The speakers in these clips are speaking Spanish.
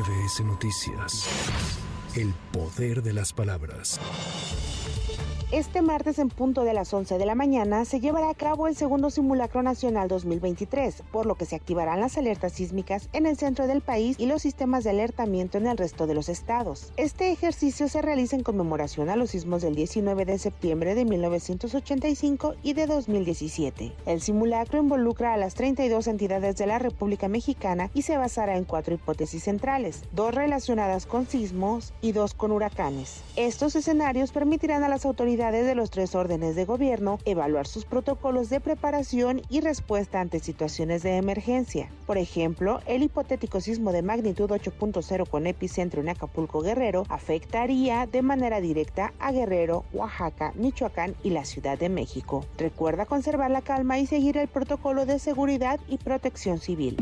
MBS Noticias. El poder de las palabras. Este martes en punto de las 11 de la mañana se llevará a cabo el segundo simulacro nacional 2023, por lo que se activarán las alertas sísmicas en el centro del país y los sistemas de alertamiento en el resto de los estados. Este ejercicio se realiza en conmemoración a los sismos del 19 de septiembre de 1985 y de 2017. El simulacro involucra a las 32 entidades de la República Mexicana y se basará en cuatro hipótesis centrales, dos relacionadas con sismos y dos con huracanes. Estos escenarios permitirán a las autoridades de los tres órdenes de gobierno evaluar sus protocolos de preparación y respuesta ante situaciones de emergencia. Por ejemplo, el hipotético sismo de magnitud 8.0 con epicentro en Acapulco Guerrero afectaría de manera directa a Guerrero, Oaxaca, Michoacán y la Ciudad de México. Recuerda conservar la calma y seguir el protocolo de seguridad y protección civil.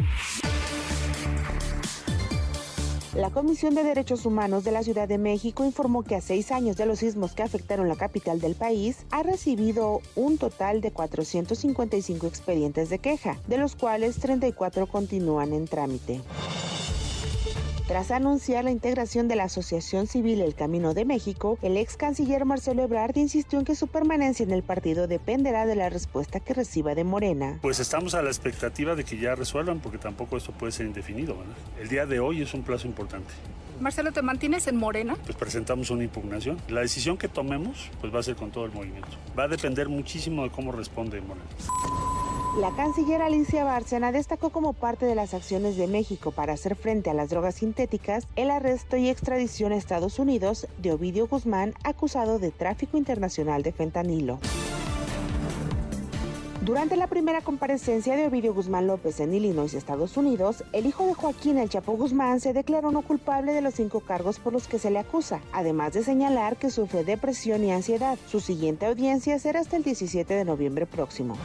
La Comisión de Derechos Humanos de la Ciudad de México informó que a seis años de los sismos que afectaron la capital del país, ha recibido un total de 455 expedientes de queja, de los cuales 34 continúan en trámite. Tras anunciar la integración de la Asociación Civil El Camino de México, el ex canciller Marcelo Ebrard insistió en que su permanencia en el partido dependerá de la respuesta que reciba de Morena. Pues estamos a la expectativa de que ya resuelvan, porque tampoco esto puede ser indefinido. El día de hoy es un plazo importante. Marcelo, ¿te mantienes en Morena? Pues presentamos una impugnación. La decisión que tomemos pues va a ser con todo el movimiento. Va a depender muchísimo de cómo responde Morena. La canciller Alicia Bárcena destacó como parte de las acciones de México para hacer frente a las drogas sintéticas el arresto y extradición a Estados Unidos de Ovidio Guzmán acusado de tráfico internacional de fentanilo. Durante la primera comparecencia de Ovidio Guzmán López en Illinois, Estados Unidos, el hijo de Joaquín El Chapo Guzmán se declaró no culpable de los cinco cargos por los que se le acusa, además de señalar que sufre depresión y ansiedad. Su siguiente audiencia será hasta el 17 de noviembre próximo.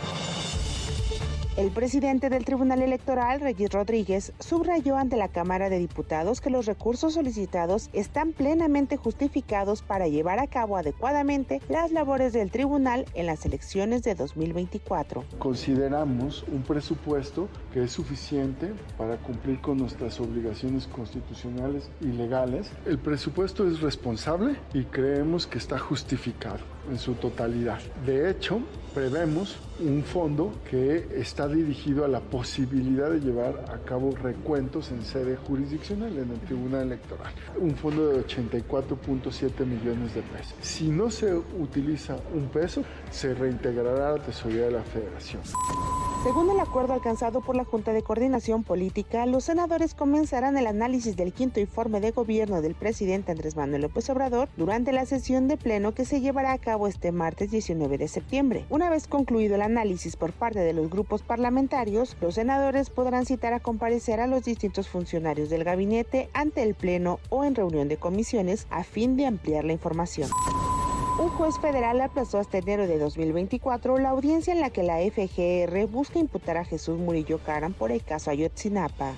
El presidente del Tribunal Electoral, Regis Rodríguez, subrayó ante la Cámara de Diputados que los recursos solicitados están plenamente justificados para llevar a cabo adecuadamente las labores del tribunal en las elecciones de 2024. Consideramos un presupuesto que es suficiente para cumplir con nuestras obligaciones constitucionales y legales. El presupuesto es responsable y creemos que está justificado en su totalidad. De hecho, prevemos un fondo que está dirigido a la posibilidad de llevar a cabo recuentos en sede jurisdiccional en el Tribunal Electoral. Un fondo de 84.7 millones de pesos. Si no se utiliza un peso, se reintegrará a la tesorería de la Federación. Según el acuerdo alcanzado por la Junta de Coordinación Política, los senadores comenzarán el análisis del quinto informe de gobierno del presidente Andrés Manuel López Obrador durante la sesión de pleno que se llevará a cabo este martes 19 de septiembre. Una vez concluido el análisis por parte de los grupos parlamentarios, los senadores podrán citar a comparecer a los distintos funcionarios del gabinete ante el pleno o en reunión de comisiones a fin de ampliar la información. Un juez federal aplazó hasta enero de 2024 la audiencia en la que la FGR busca imputar a Jesús Murillo Caram por el caso Ayotzinapa.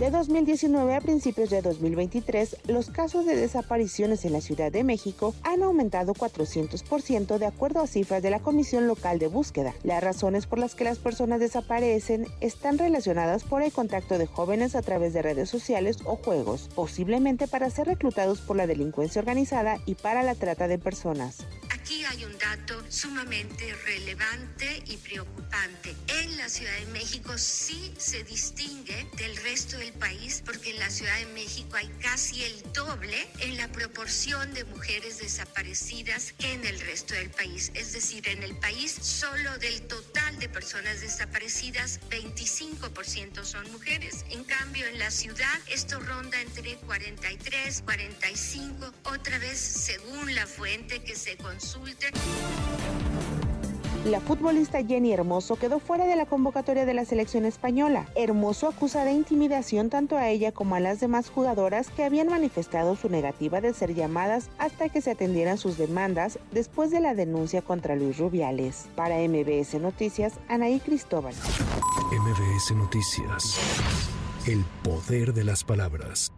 De 2019 a principios de 2023, los casos de desapariciones en la Ciudad de México han aumentado 400% de acuerdo a cifras de la Comisión Local de Búsqueda. Las razones por las que las personas desaparecen están relacionadas por el contacto de jóvenes a través de redes sociales o juegos, posiblemente para ser reclutados por la delincuencia organizada y para la trata de personas. Aquí hay un dato sumamente relevante y preocupante. En la Ciudad de México sí se distingue del resto del país porque en la Ciudad de México hay casi el doble en la proporción de mujeres desaparecidas que en el resto del país. Es decir, en el país solo del total de personas desaparecidas, 25% son mujeres. En cambio, en la ciudad esto ronda entre 43, 45, otra vez según la fuente que se consume la futbolista Jenny Hermoso quedó fuera de la convocatoria de la selección española. Hermoso acusa de intimidación tanto a ella como a las demás jugadoras que habían manifestado su negativa de ser llamadas hasta que se atendieran sus demandas después de la denuncia contra Luis Rubiales. Para MBS Noticias, Anaí Cristóbal. MBS Noticias. El poder de las palabras.